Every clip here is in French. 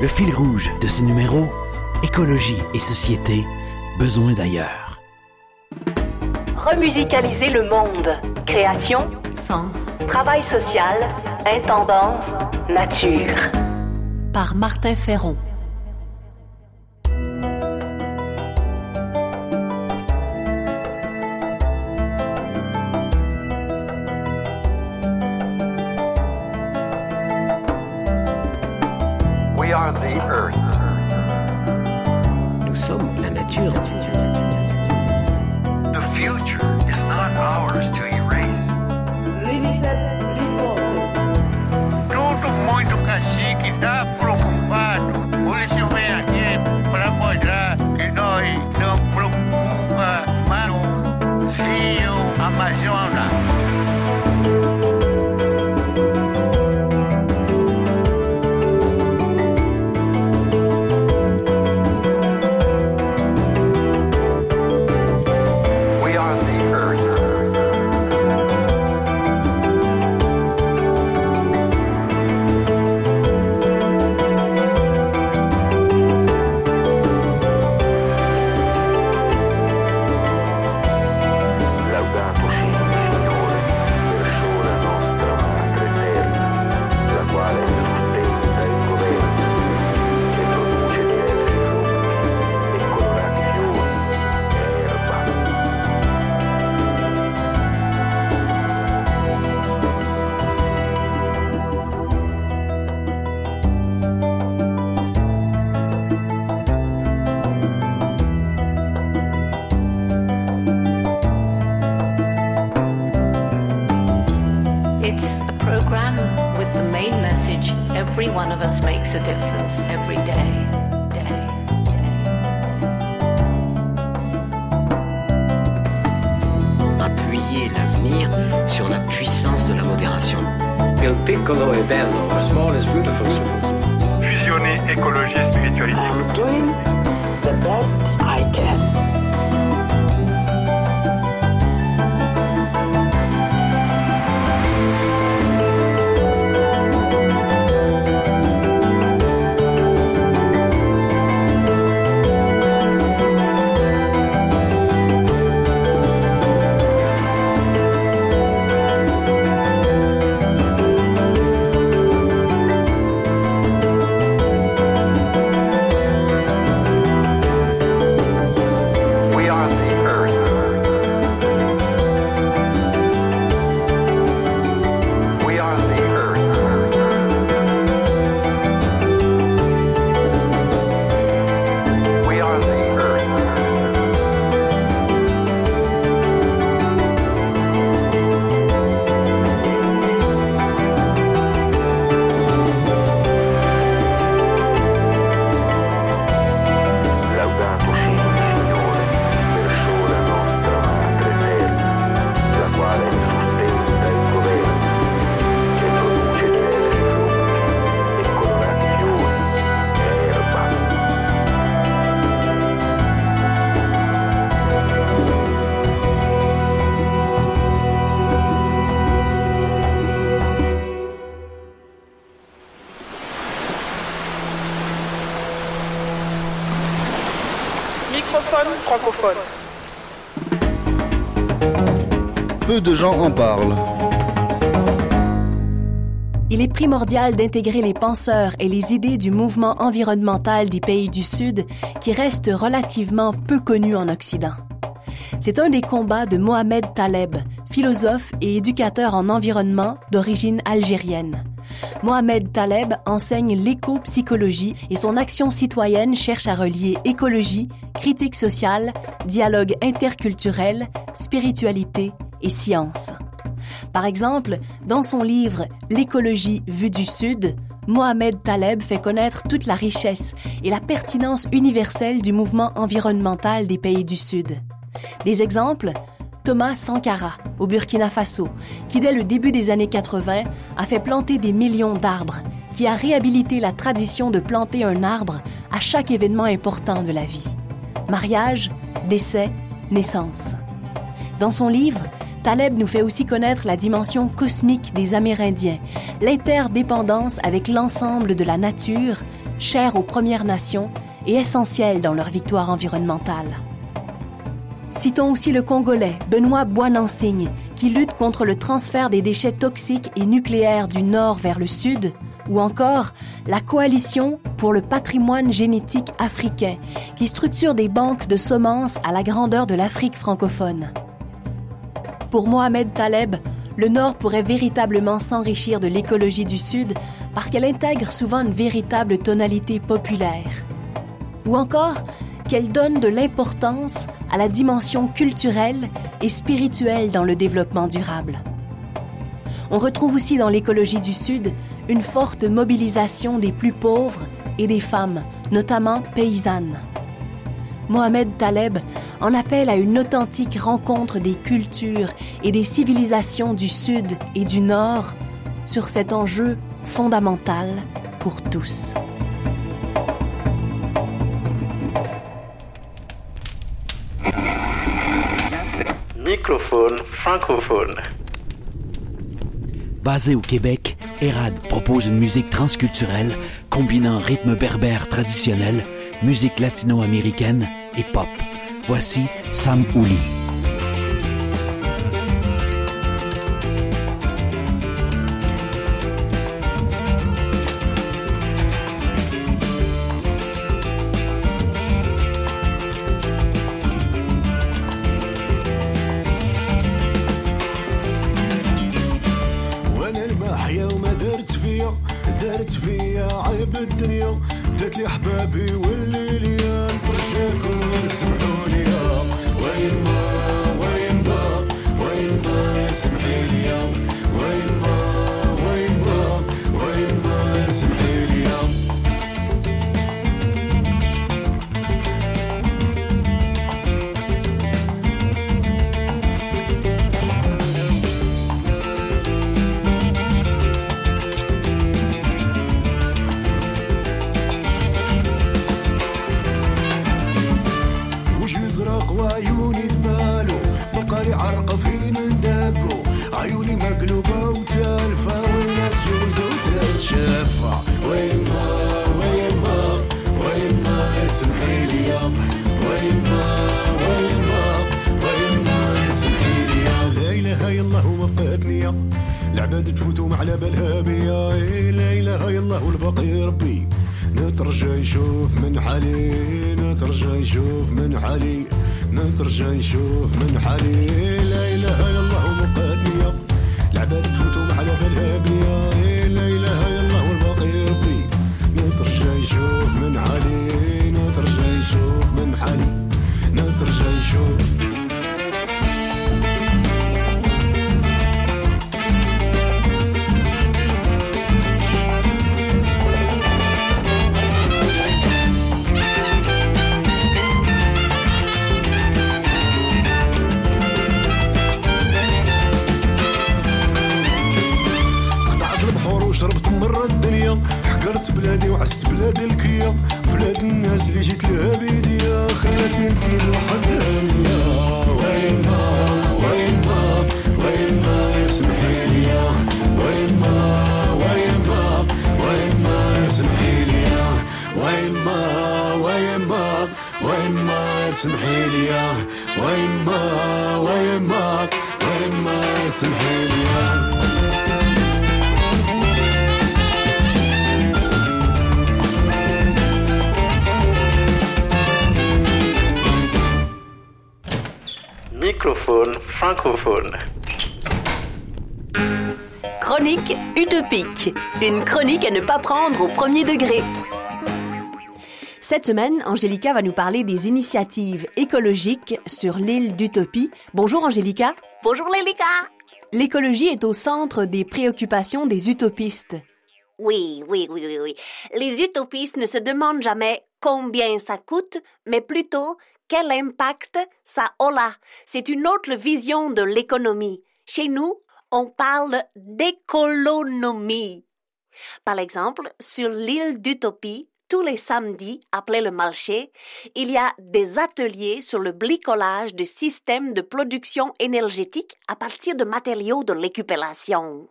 Le fil rouge de ce numéro, écologie et société, besoin d'ailleurs. Remusicaliser le monde. Création, Sens travail social, intendance, nature. par Martin Ferron. We are the earth. Nous sommes la nature. The future is not ours to erase. Limited resources. Tudo muito cacique, está the main message every one of us makes a difference every day. Day, day. Appuyer l'avenir sur la puissance de la modération. Il piccolo è bello, the small is beautiful. Fusionner écologie et spiritualité. We Microphone francophone. Peu de gens en parlent. Il est primordial d'intégrer les penseurs et les idées du mouvement environnemental des pays du Sud qui reste relativement peu connu en Occident. C'est un des combats de Mohamed Taleb, philosophe et éducateur en environnement d'origine algérienne. Mohamed Taleb enseigne l'éco-psychologie et son action citoyenne cherche à relier écologie, critique sociale, dialogue interculturel, spiritualité et science. Par exemple, dans son livre L'écologie vue du Sud, Mohamed Taleb fait connaître toute la richesse et la pertinence universelle du mouvement environnemental des pays du Sud. Des exemples Thomas Sankara, au Burkina Faso, qui dès le début des années 80 a fait planter des millions d'arbres, qui a réhabilité la tradition de planter un arbre à chaque événement important de la vie. Mariage, décès, naissance. Dans son livre, Taleb nous fait aussi connaître la dimension cosmique des Amérindiens, l'interdépendance avec l'ensemble de la nature, chère aux Premières Nations et essentielle dans leur victoire environnementale. Citons aussi le Congolais Benoît Boinansigne, qui lutte contre le transfert des déchets toxiques et nucléaires du nord vers le sud, ou encore la Coalition pour le patrimoine génétique africain, qui structure des banques de semences à la grandeur de l'Afrique francophone. Pour Mohamed Taleb, le Nord pourrait véritablement s'enrichir de l'écologie du Sud parce qu'elle intègre souvent une véritable tonalité populaire. Ou encore qu'elle donne de l'importance à la dimension culturelle et spirituelle dans le développement durable. On retrouve aussi dans l'écologie du Sud une forte mobilisation des plus pauvres et des femmes, notamment paysannes. Mohamed Taleb en appelle à une authentique rencontre des cultures et des civilisations du Sud et du Nord sur cet enjeu fondamental pour tous. Microphone francophone. Basé au Québec, Erad propose une musique transculturelle combinant rythme berbère traditionnel, musique latino-américaine et pop. Voici Sam Ouli. قالت لي حبابي ما سمحي لي ما وين ما وين ما لا اله الا الله وما بقات نية العباد تفوتوا على بالها بيا لا إله إلا الله والباقي ربي. نترجى يشوف من حالي. نترجى يشوف من حالي. نترجى يشوف من حالي. البحور وشربت مرة الدنيا. حقرت بلادي وعست بلادي الكيا. بلاد الناس اللي جيت لها بيديا. خلتني ندير الحدانية وين ما وين ما وين ما سمحي لي وين ما وين ما وين ما سمحي لي وين ما وين ما وين ما سمحي لي وين ما وين ما وين ما سمحي لي francophone. Chronique utopique. Une chronique à ne pas prendre au premier degré. Cette semaine, Angélica va nous parler des initiatives écologiques sur l'île d'Utopie. Bonjour Angélica. Bonjour Lélika. L'écologie est au centre des préoccupations des utopistes. Oui, oui, oui, oui, oui. Les utopistes ne se demandent jamais combien ça coûte, mais plutôt quel impact ça aura? C'est une autre vision de l'économie. Chez nous, on parle d'écolonomie. Par exemple, sur l'île d'Utopie, tous les samedis, après le marché, il y a des ateliers sur le bricolage de systèmes de production énergétique à partir de matériaux de récupération.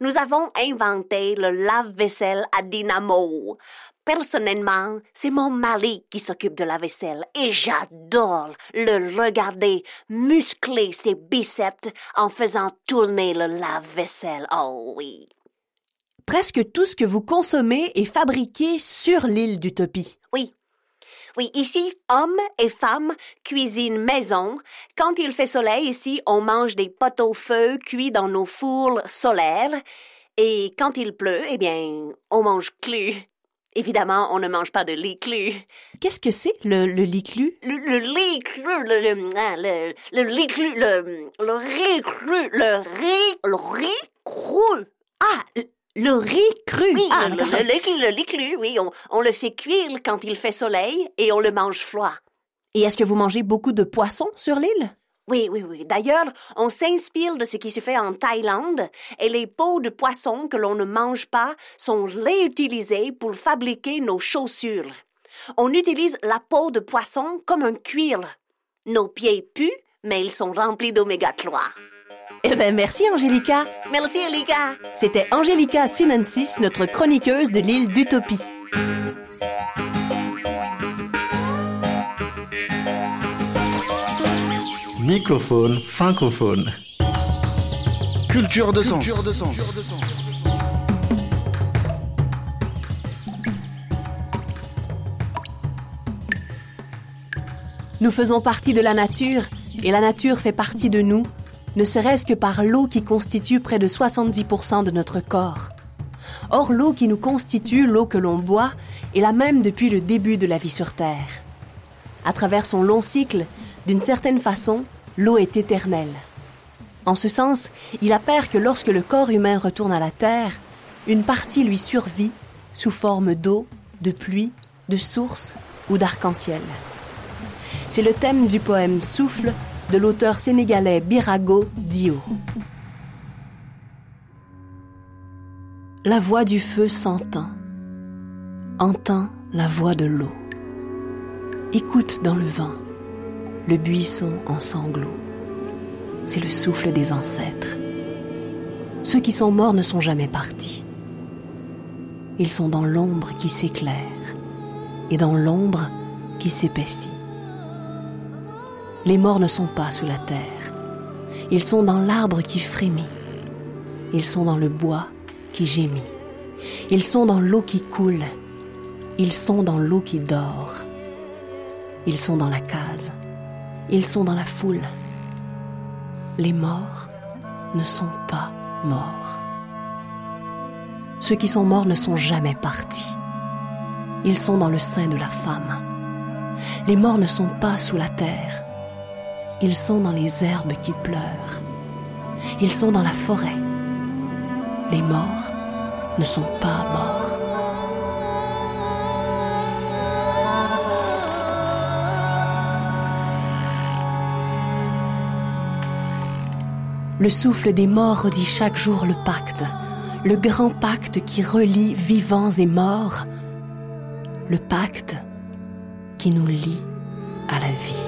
Nous avons inventé le lave-vaisselle à dynamo. Personnellement, c'est mon mari qui s'occupe de la vaisselle et j'adore le regarder muscler ses biceps en faisant tourner le lave-vaisselle. Oh oui. Presque tout ce que vous consommez est fabriqué sur l'île d'Utopie. Oui. Oui, ici, hommes et femmes cuisinent maison. Quand il fait soleil ici, on mange des pots au feu cuits dans nos fours solaires. Et quand il pleut, eh bien, on mange cru. Évidemment, on ne mange pas de lit cru. Qu'est-ce que c'est, le, le lit cru? Le, le lit cru, le, le, le, le lit cru, le, le riz cru, le riz, le riz cru. Ah, le riz cru. Oui, ah, le, le, le- le lit cru, oui. On, on le fait cuire quand il fait soleil et on le mange froid. Et est-ce que vous mangez beaucoup de poissons sur l'île? Oui, oui, oui. D'ailleurs, on s'inspire de ce qui se fait en Thaïlande et les peaux de poisson que l'on ne mange pas sont réutilisées pour fabriquer nos chaussures. On utilise la peau de poisson comme un cuir. Nos pieds puent, mais ils sont remplis d'oméga 3. Eh bien, merci, Angélica. Merci, Elika. C'était Angélica Sinensis, notre chroniqueuse de l'île d'Utopie. Microphone francophone. Culture de sens. Culture de sens. Nous faisons partie de la nature et la nature fait partie de nous, ne serait-ce que par l'eau qui constitue près de 70% de notre corps. Or, l'eau qui nous constitue, l'eau que l'on boit, est la même depuis le début de la vie sur Terre. À travers son long cycle, d'une certaine façon, l'eau est éternelle. En ce sens, il appert que lorsque le corps humain retourne à la Terre, une partie lui survit sous forme d'eau, de pluie, de source ou d'arc-en-ciel. C'est le thème du poème Souffle de l'auteur sénégalais Birago Dio. La voix du feu s'entend. Entend la voix de l'eau. Écoute dans le vent le buisson en sanglots. C'est le souffle des ancêtres. Ceux qui sont morts ne sont jamais partis. Ils sont dans l'ombre qui s'éclaire et dans l'ombre qui s'épaissit. Les morts ne sont pas sous la terre. Ils sont dans l'arbre qui frémit. Ils sont dans le bois qui gémit. Ils sont dans l'eau qui coule. Ils sont dans l'eau qui dort. Ils sont dans la case. Ils sont dans la foule. Les morts ne sont pas morts. Ceux qui sont morts ne sont jamais partis. Ils sont dans le sein de la femme. Les morts ne sont pas sous la terre. Ils sont dans les herbes qui pleurent. Ils sont dans la forêt. Les morts ne sont pas morts. Le souffle des morts redit chaque jour le pacte, le grand pacte qui relie vivants et morts, le pacte qui nous lie à la vie.